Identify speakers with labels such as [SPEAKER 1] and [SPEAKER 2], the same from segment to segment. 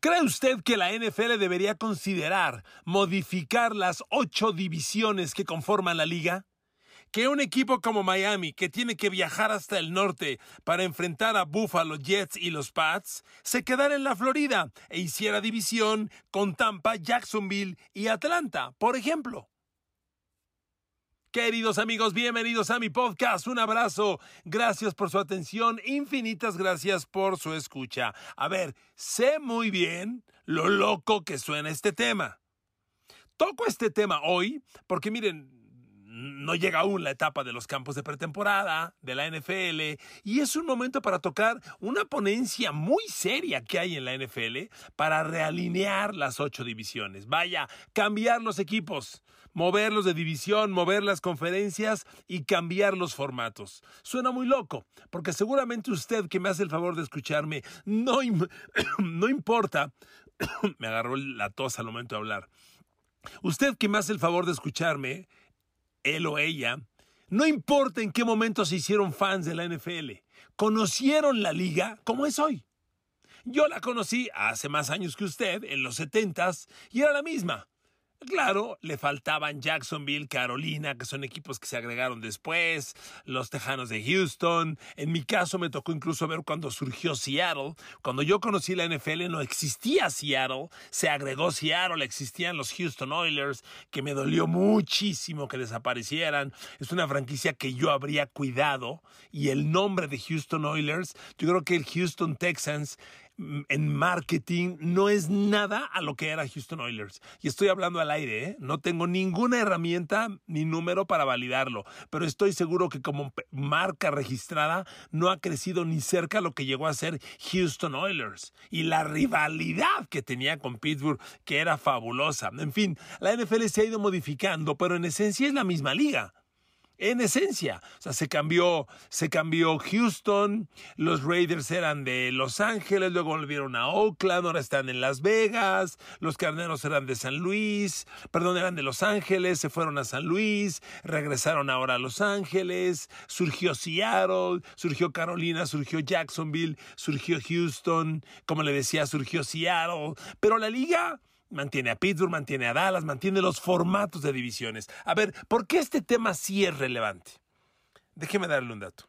[SPEAKER 1] ¿Cree usted que la NFL debería considerar modificar las ocho divisiones que conforman la liga? Que un equipo como Miami, que tiene que viajar hasta el norte para enfrentar a Buffalo Jets y los Pats, se quedara en la Florida e hiciera división con Tampa, Jacksonville y Atlanta, por ejemplo. Queridos amigos, bienvenidos a mi podcast. Un abrazo. Gracias por su atención. Infinitas gracias por su escucha. A ver, sé muy bien lo loco que suena este tema. Toco este tema hoy porque miren, no llega aún la etapa de los campos de pretemporada, de la NFL, y es un momento para tocar una ponencia muy seria que hay en la NFL para realinear las ocho divisiones. Vaya, cambiar los equipos, moverlos de división, mover las conferencias y cambiar los formatos. Suena muy loco, porque seguramente usted que me hace el favor de escucharme, no, no importa, me agarró la tos al momento de hablar. Usted que me hace el favor de escucharme, él o ella, no importa en qué momento se hicieron fans de la NFL, conocieron la liga como es hoy. Yo la conocí hace más años que usted, en los setentas, y era la misma. Claro, le faltaban Jacksonville, Carolina, que son equipos que se agregaron después, los Tejanos de Houston. En mi caso me tocó incluso ver cuando surgió Seattle. Cuando yo conocí la NFL no existía Seattle, se agregó Seattle, existían los Houston Oilers, que me dolió muchísimo que desaparecieran. Es una franquicia que yo habría cuidado y el nombre de Houston Oilers, yo creo que el Houston Texans en marketing no es nada a lo que era Houston Oilers. Y estoy hablando al aire, ¿eh? no tengo ninguna herramienta ni número para validarlo, pero estoy seguro que como marca registrada no ha crecido ni cerca lo que llegó a ser Houston Oilers. Y la rivalidad que tenía con Pittsburgh, que era fabulosa. En fin, la NFL se ha ido modificando, pero en esencia es la misma liga en esencia. O sea, se cambió, se cambió Houston, los Raiders eran de Los Ángeles, luego volvieron a Oakland, ahora están en Las Vegas, los Carneros eran de San Luis, perdón, eran de Los Ángeles, se fueron a San Luis, regresaron ahora a Los Ángeles, surgió Seattle, surgió Carolina, surgió Jacksonville, surgió Houston, como le decía, surgió Seattle, pero la liga mantiene a Pittsburgh, mantiene a Dallas, mantiene los formatos de divisiones. A ver, ¿por qué este tema sí es relevante? Déjeme darle un dato.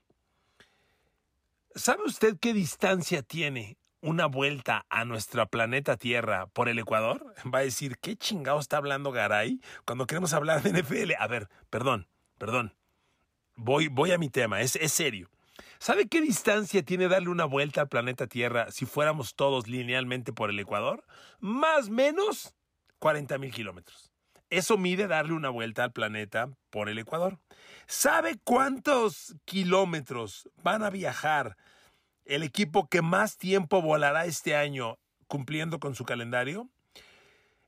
[SPEAKER 1] ¿Sabe usted qué distancia tiene una vuelta a nuestra planeta Tierra por el Ecuador? Va a decir, ¿qué chingado está hablando Garay cuando queremos hablar de NFL? A ver, perdón, perdón. Voy, voy a mi tema, es, es serio. ¿Sabe qué distancia tiene darle una vuelta al planeta Tierra si fuéramos todos linealmente por el Ecuador? Más o menos 40 mil kilómetros. Eso mide darle una vuelta al planeta por el Ecuador. ¿Sabe cuántos kilómetros van a viajar el equipo que más tiempo volará este año cumpliendo con su calendario?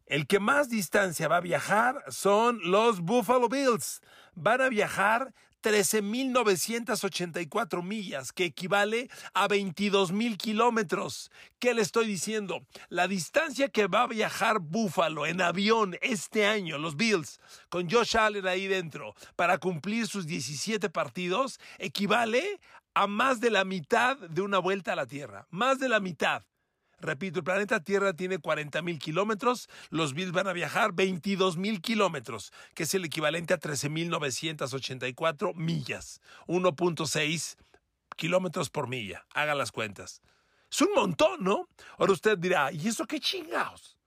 [SPEAKER 1] El que más distancia va a viajar son los Buffalo Bills. Van a viajar 13.984 millas, que equivale a 22.000 kilómetros. ¿Qué le estoy diciendo? La distancia que va a viajar Buffalo en avión este año, los Bills, con Josh Allen ahí dentro, para cumplir sus 17 partidos, equivale a más de la mitad de una vuelta a la Tierra. Más de la mitad. Repito, el planeta Tierra tiene 40 mil kilómetros, los Bills van a viajar 22 mil kilómetros, que es el equivalente a 13.984 millas, 1.6 kilómetros por milla. Haga las cuentas. Es un montón, ¿no? Ahora usted dirá, ¿y eso qué chingados?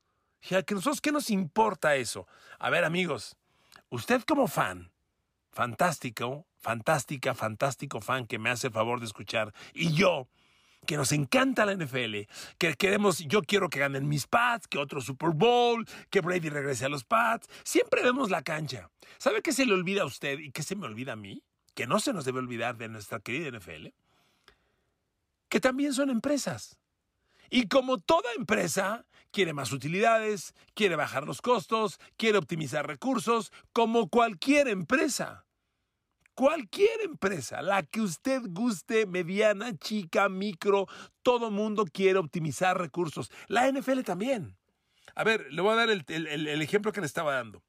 [SPEAKER 1] Ya que nosotros, ¿qué nos importa eso? A ver, amigos, usted como fan, fantástico, fantástica, fantástico fan que me hace el favor de escuchar, y yo, que nos encanta la NFL, que queremos, yo quiero que ganen mis Pats, que otro Super Bowl, que Brady regrese a los Pats. Siempre vemos la cancha. ¿Sabe qué se le olvida a usted y qué se me olvida a mí? Que no se nos debe olvidar de nuestra querida NFL. Que también son empresas. Y como toda empresa, quiere más utilidades, quiere bajar los costos, quiere optimizar recursos, como cualquier empresa. Cualquier empresa, la que usted guste, mediana, chica, micro, todo mundo quiere optimizar recursos. La NFL también. A ver, le voy a dar el, ejemplo que le estaba dando.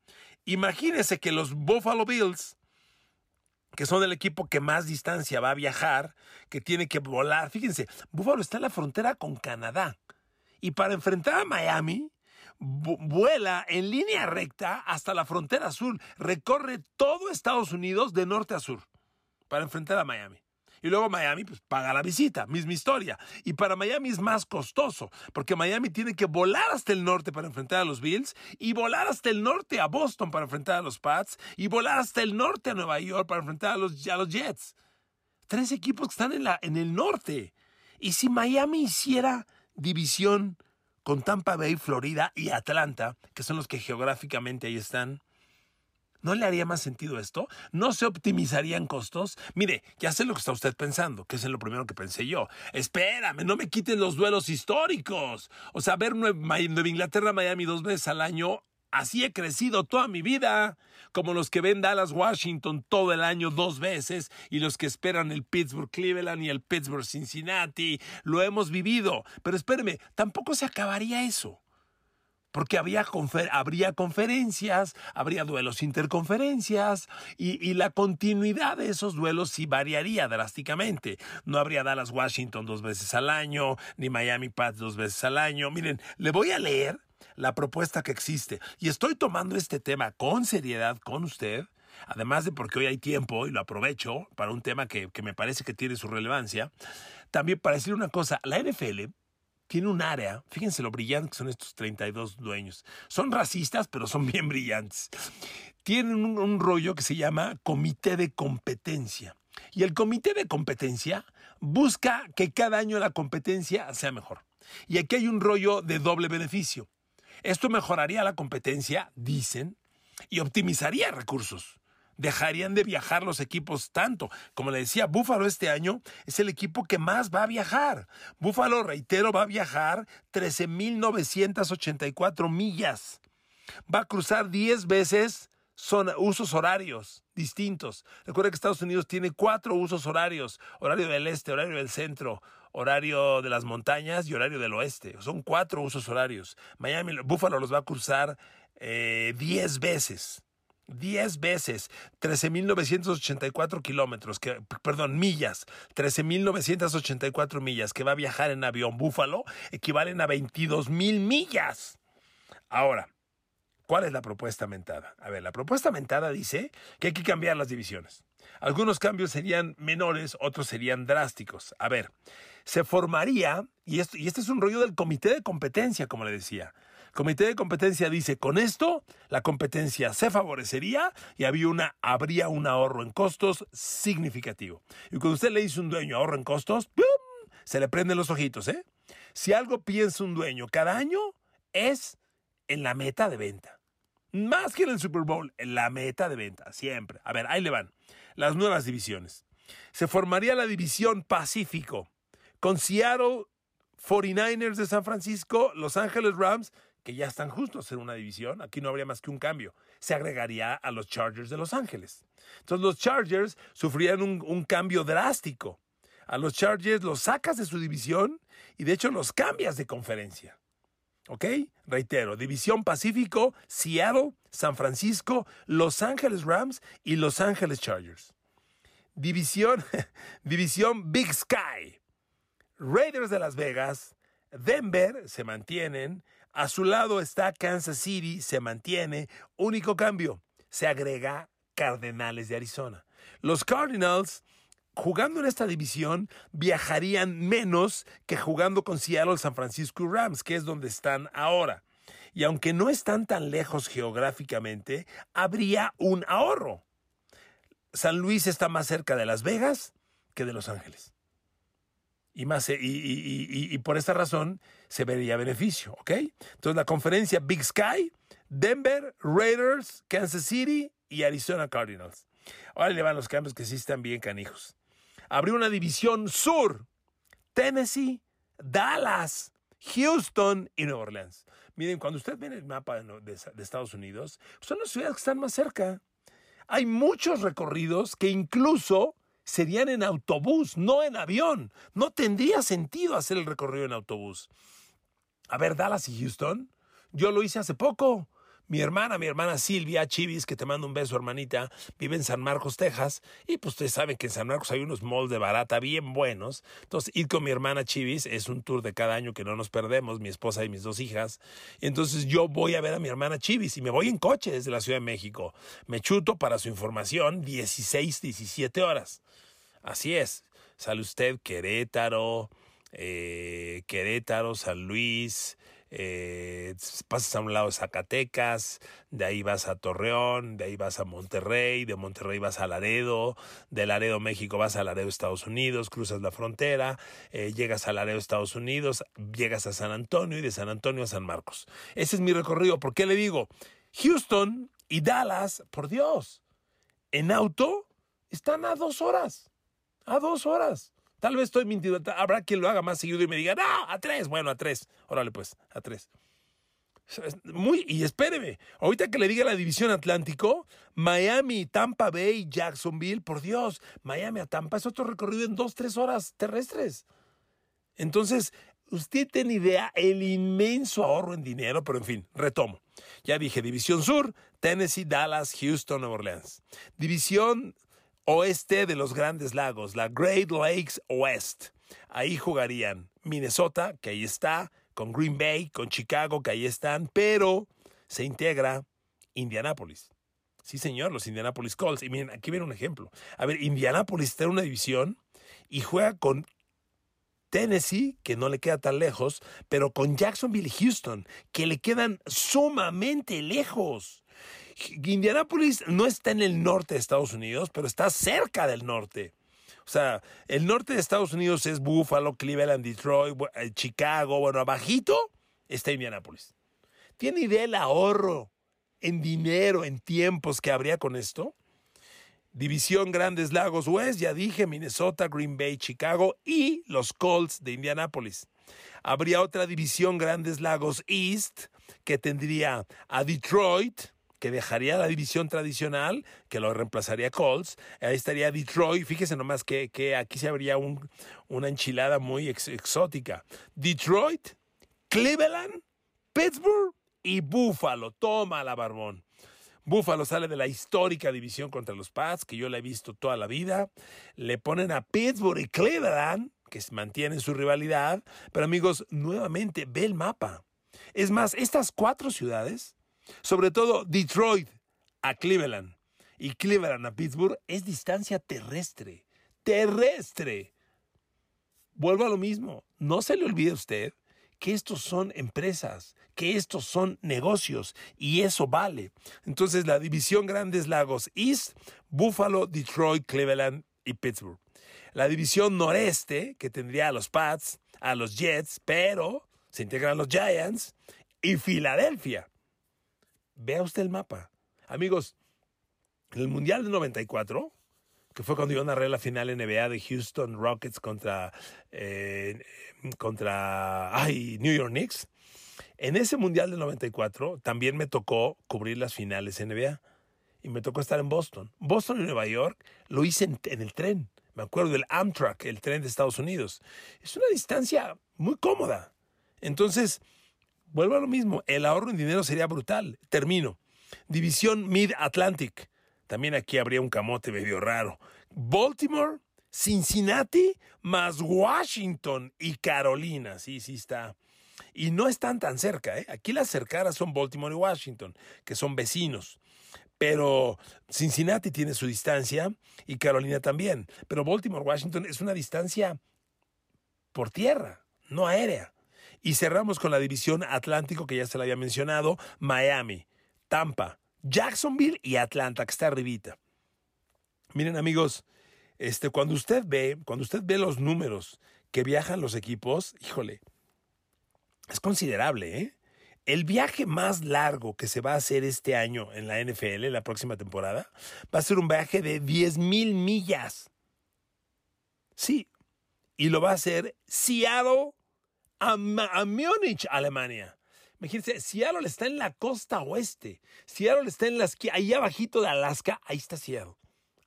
[SPEAKER 1] Imagínese que los Buffalo Bills, que son el equipo que más distancia va a viajar, que tiene que volar. Fíjense, Buffalo está en la frontera con Canadá. Y para enfrentar a Miami, vuela en línea recta hasta la frontera sur, recorre todo Estados Unidos de norte a sur para enfrentar a Miami. Y luego Miami pues, paga la visita, misma historia. Y para Miami es más costoso, porque Miami tiene que volar hasta el norte para enfrentar a los Bills, y volar hasta el norte a Boston para enfrentar a los Pats, y volar hasta el norte a Nueva York para enfrentar a los, a los Jets. Tres equipos que están en, la, en el norte. Y si Miami hiciera división con Tampa Bay, Florida y Atlanta, que son los que geográficamente ahí están, ¿No le haría más sentido esto? ¿No se optimizarían costos? Mire, ya sé lo que está usted pensando, que es lo primero que pensé yo. Espérame, no me quiten los duelos históricos. O sea, ver Nueva Inglaterra, Miami dos veces al año Así he crecido toda mi vida, como los que ven Dallas, Washington todo el año dos veces y los que esperan el Pittsburgh, Cleveland y el Pittsburgh, Cincinnati. Lo hemos vivido. Pero espéreme, tampoco se acabaría eso porque habría, conferencias, habría duelos interconferencias y, la continuidad de esos duelos sí variaría drásticamente. No habría Dallas Washington dos veces al año, ni Miami Pats dos veces al año. Miren, le voy a leer la propuesta que existe y estoy tomando este tema con seriedad con usted. Además de porque hoy hay tiempo y lo aprovecho para un tema que, que me parece que tiene su relevancia, también para decir una cosa, la NFL tiene un área, fíjense lo brillante que son estos 32 dueños. Son racistas, pero son bien brillantes. Tienen un, rollo que se llama comité de competencia. Y el comité de competencia busca que cada año la competencia sea mejor. Y aquí hay un rollo de doble beneficio. Esto mejoraría la competencia, dicen, y optimizaría recursos dejarían de viajar los equipos tanto. Como le decía, Búfalo este año es el equipo que más va a viajar. Búfalo, reitero, va a viajar 13.984 millas. Va a cruzar 10 veces son usos horarios distintos. Recuerda que Estados Unidos tiene cuatro usos horarios. Horario del este, horario del centro, horario de las montañas y horario del oeste. Son cuatro usos horarios. Miami, Búfalo los va a cruzar 10 eh, veces. 10 veces 13.984 kilómetros, que, perdón, millas, 13.984 millas que va a viajar en avión Búfalo, equivalen a 22.000 millas. Ahora, ¿cuál es la propuesta mentada? A ver, la propuesta mentada dice que hay que cambiar las divisiones. Algunos cambios serían menores, otros serían drásticos. A ver, se formaría, y, esto, y este es un rollo del comité de competencia, como le decía, Comité de competencia dice, con esto la competencia se favorecería y había una, habría un ahorro en costos significativo. Y cuando usted le dice un dueño ahorro en costos, se le prenden los ojitos, ¿eh? Si algo piensa un dueño cada año es en la meta de venta. Más que en el Super Bowl, la meta de venta, siempre. A ver, ahí le van. Las nuevas divisiones. Se formaría la división Pacífico, con Seattle 49ers de San Francisco, Los Ángeles Rams que ya están justos en una división, aquí no habría más que un cambio. Se agregaría a los Chargers de Los Ángeles. Entonces los Chargers sufrían un, cambio drástico. A los Chargers los sacas de su división y de hecho los cambias de conferencia. ¿Ok? Reitero, División Pacífico, Seattle, San Francisco, Los Ángeles Rams y Los Ángeles Chargers. División, División Big Sky. Raiders de Las Vegas, Denver se mantienen, a su lado está Kansas City, se mantiene. Único cambio, se agrega Cardenales de Arizona. Los Cardinals, jugando en esta división, viajarían menos que jugando con Seattle, San Francisco Rams, que es donde están ahora. Y aunque no están tan lejos geográficamente, habría un ahorro. San Luis está más cerca de Las Vegas que de Los Ángeles. Y, más, y, y, y, por esta razón se vería beneficio, ¿ok? Entonces la conferencia Big Sky, Denver, Raiders, Kansas City y Arizona Cardinals. Ahora le van los cambios que sí están bien canijos. Abrió una división sur, Tennessee, Dallas, Houston y Nueva Orleans. Miren, cuando usted ve el mapa de, de Estados Unidos, son las ciudades que están más cerca. Hay muchos recorridos que incluso serían en autobús, no en avión. No tendría sentido hacer el recorrido en autobús. A ver, Dallas y Houston, yo lo hice hace poco. Mi hermana, mi hermana Silvia Chivis, que te mando un beso, hermanita, vive en San Marcos, Texas. Y pues ustedes saben que en San Marcos hay unos malls de barata bien buenos. Entonces, ir con mi hermana Chivis es un tour de cada año que no nos perdemos, mi esposa y mis dos hijas. Y entonces yo voy a ver a mi hermana Chivis y me voy en coche desde la Ciudad de México. Me chuto, para su información, 16, 17 horas. Así es. Sale usted Querétaro, eh, Querétaro, San Luis, eh, pasas a un lado Zacatecas, de ahí vas a Torreón, de ahí vas a Monterrey, de Monterrey vas a Laredo, de Laredo, México vas a Laredo, Estados Unidos, cruzas la frontera, eh, llegas a Laredo, Estados Unidos, llegas a San Antonio y de San Antonio a San Marcos. Ese es mi recorrido. ¿Por qué le digo? Houston y Dallas, por Dios, en auto están a dos horas, a dos horas. Tal vez estoy mintiendo. Habrá quien lo haga más seguido y me diga, no, a tres. Bueno, a tres. Órale, pues, a tres. Muy, y espéreme, ahorita que le diga la división Atlántico, Miami, Tampa Bay, Jacksonville, por Dios, Miami a Tampa es otro recorrido en dos, tres horas terrestres. Entonces, usted tiene idea el inmenso ahorro en dinero, pero en fin, retomo. Ya dije, División Sur, Tennessee, Dallas, Houston, Nueva Orleans. División oeste de los Grandes Lagos, la Great Lakes West. Ahí jugarían Minnesota, que ahí está, con Green Bay, con Chicago, que ahí están, pero se integra Indianapolis. Sí, señor, los Indianapolis Colts. Y miren, aquí viene un ejemplo. A ver, Indianapolis está en una división y juega con Tennessee, que no le queda tan lejos, pero con Jacksonville y Houston, que le quedan sumamente lejos. Indianápolis no está en el norte de Estados Unidos, pero está cerca del norte. O sea, el norte de Estados Unidos es Buffalo, Cleveland, Detroit, eh, Chicago. Bueno, abajito está Indianápolis. ¿Tiene idea el ahorro en dinero, en tiempos que habría con esto? División Grandes Lagos West, ya dije, Minnesota, Green Bay, Chicago y los Colts de Indianápolis. Habría otra división Grandes Lagos East que tendría a Detroit, que dejaría la división tradicional, que lo reemplazaría Colts. Ahí estaría Detroit. Fíjese nomás que, que aquí se habría un, una enchilada muy exótica. Detroit, Cleveland, Pittsburgh y Buffalo. Toma la barbón. Buffalo sale de la histórica división contra los Pats, que yo la he visto toda la vida. Le ponen a Pittsburgh y Cleveland, que mantienen su rivalidad. Pero amigos, nuevamente ve el mapa. Es más, estas cuatro ciudades sobre todo Detroit a Cleveland y Cleveland a Pittsburgh es distancia terrestre. Terrestre. Vuelvo a lo mismo. No se le olvide a usted que estos son empresas, que estos son negocios y eso vale. Entonces la división Grandes Lagos East, Buffalo, Detroit, Cleveland y Pittsburgh. La división noreste, que tendría a los Pats, a los Jets, pero se integran los Giants y Filadelfia. Vea usted el mapa. Amigos, en el Mundial de 94, que fue cuando yo narré la final NBA de Houston Rockets contra, eh, contra ay, New York Knicks, en ese Mundial del 94 también me tocó cubrir las finales NBA y me tocó estar en Boston. Boston y Nueva York lo hice en el tren. Me acuerdo del Amtrak, el tren de Estados Unidos. Es una distancia muy cómoda. Entonces, Vuelvo a lo mismo, el ahorro en dinero sería brutal. Termino. División Mid-Atlantic. También aquí habría un camote medio raro. Baltimore, Cincinnati, más Washington y Carolina. Sí, sí está. Y no están tan cerca. ¿eh? Aquí las cercanas son Baltimore y Washington, que son vecinos. Pero Cincinnati tiene su distancia y Carolina también. Pero Baltimore, Washington es una distancia por tierra, no aérea. Y cerramos con la división Atlántico, que ya se la había mencionado, Miami, Tampa, Jacksonville y Atlanta, que está arribita. Miren amigos, este, cuando usted ve, cuando usted ve los números que viajan los equipos, híjole, es considerable, ¿eh? El viaje más largo que se va a hacer este año en la NFL, la próxima temporada, va a ser un viaje de 10 mil millas. Sí, y lo va a hacer Seattle a, Múnich, Alemania. Imagínense, Seattle está en la costa oeste. Seattle está en las ahí abajito de Alaska, ahí está Seattle.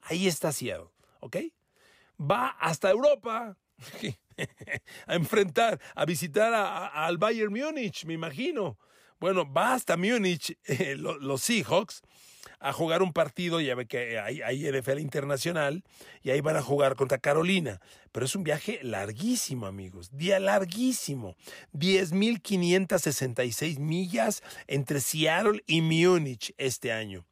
[SPEAKER 1] Ahí está Seattle, ¿ok? Va hasta Europa a enfrentar, a visitar al Bayern Múnich, me imagino. Bueno, va hasta Múnich, eh, los Seahawks, a jugar un partido, ya ve que hay, hay NFL internacional, y ahí van a jugar contra Carolina. Pero es un viaje larguísimo, amigos, día larguísimo. 10.566 millas entre Seattle y Múnich este año.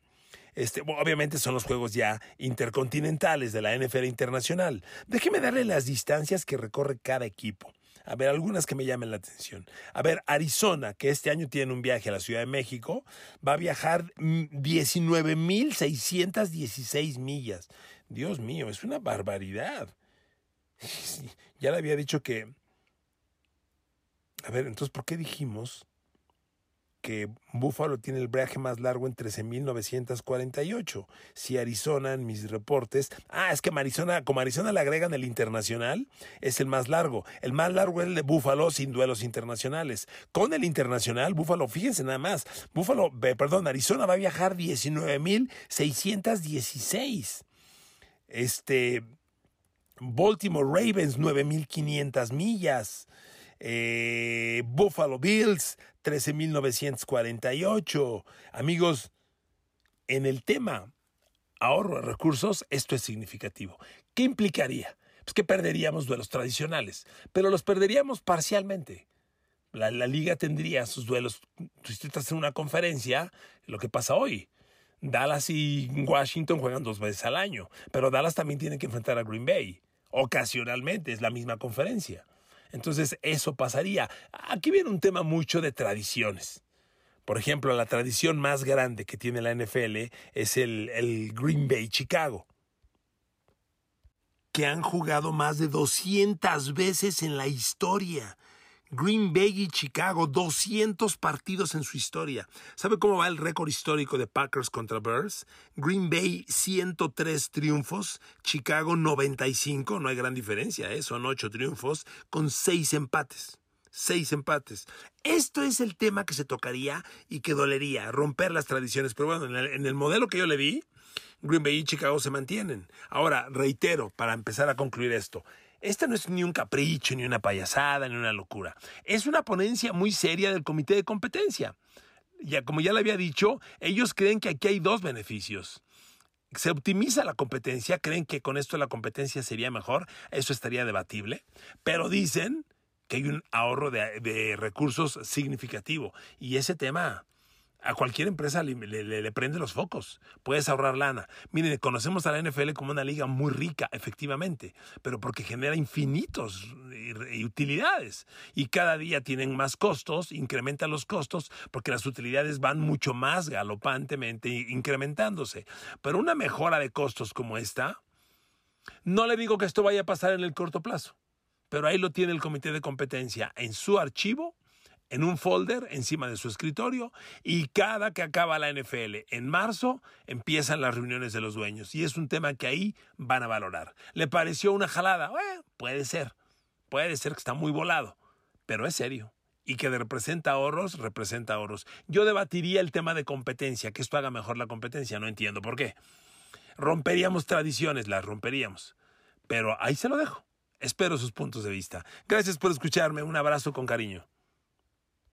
[SPEAKER 1] Este, obviamente son los juegos ya intercontinentales de la NFL internacional. Déjeme darle las distancias que recorre cada equipo. A ver, algunas que me llamen la atención. A ver, Arizona, que este año tiene un viaje a la Ciudad de México, va a viajar 19.616 millas. Dios mío, es una barbaridad. Ya le había dicho que... A ver, entonces, ¿por qué dijimos que Buffalo tiene el viaje más largo en 13.948. Si Arizona, en mis reportes, ah, es que Arizona, como Arizona le agregan el internacional, es el más largo. El más largo es el de Buffalo sin duelos internacionales. Con el internacional, Buffalo, fíjense nada más, Buffalo, perdón, Arizona va a viajar 19.616. Este, Baltimore Ravens, 9.500 millas. Eh, Buffalo Bills, 13.948. Amigos, en el tema ahorro de recursos, esto es significativo. ¿Qué implicaría? Pues que perderíamos duelos tradicionales, pero los perderíamos parcialmente. La, liga tendría sus duelos. Si tú estás en una conferencia, lo que pasa hoy. Dallas y Washington juegan dos veces al año, pero Dallas también tiene que enfrentar a Green Bay. Ocasionalmente, es la misma conferencia. Entonces eso pasaría. Aquí viene un tema mucho de tradiciones. Por ejemplo, la tradición más grande que tiene la NFL es el, el Green Bay Chicago, que han jugado más de 200 veces en la historia. Green Bay y Chicago, 200 partidos en su historia. ¿Sabe cómo va el récord histórico de Packers contra Bears? Green Bay 103 triunfos, Chicago 95, no hay gran diferencia, ¿eh? son 8 triunfos con 6 empates. 6 empates. Esto es el tema que se tocaría y que dolería, romper las tradiciones. Pero bueno, en el, en el modelo que yo le vi, Green Bay y Chicago se mantienen. Ahora, reitero, para empezar a concluir esto, esta no es ni un capricho, ni una payasada, ni una locura. Es una ponencia muy seria del comité de competencia. Ya, como ya le había dicho, ellos creen que aquí hay dos beneficios. Se optimiza la competencia, creen que con esto la competencia sería mejor, eso estaría debatible, pero dicen que hay un ahorro de, de recursos significativo y ese tema a cualquier empresa le, prende los focos. Puedes ahorrar lana. Miren, conocemos a la NFL como una liga muy rica, efectivamente, pero porque genera infinitos utilidades. Y cada día tienen más costos, incrementan los costos, porque las utilidades van mucho más galopantemente incrementándose. Pero una mejora de costos como esta, no le digo que esto vaya a pasar en el corto plazo, pero ahí lo tiene el comité de competencia en su archivo en un folder encima de su escritorio y cada que acaba la NFL en marzo empiezan las reuniones de los dueños y es un tema que ahí van a valorar. ¿Le pareció una jalada? puede ser, puede ser que está muy volado, pero es serio. Y que representa ahorros, representa ahorros. Yo debatiría el tema de competencia, que esto haga mejor la competencia, no entiendo por qué. Romperíamos tradiciones, las romperíamos. Pero ahí se lo dejo. Espero sus puntos de vista. Gracias por escucharme. Un abrazo con cariño.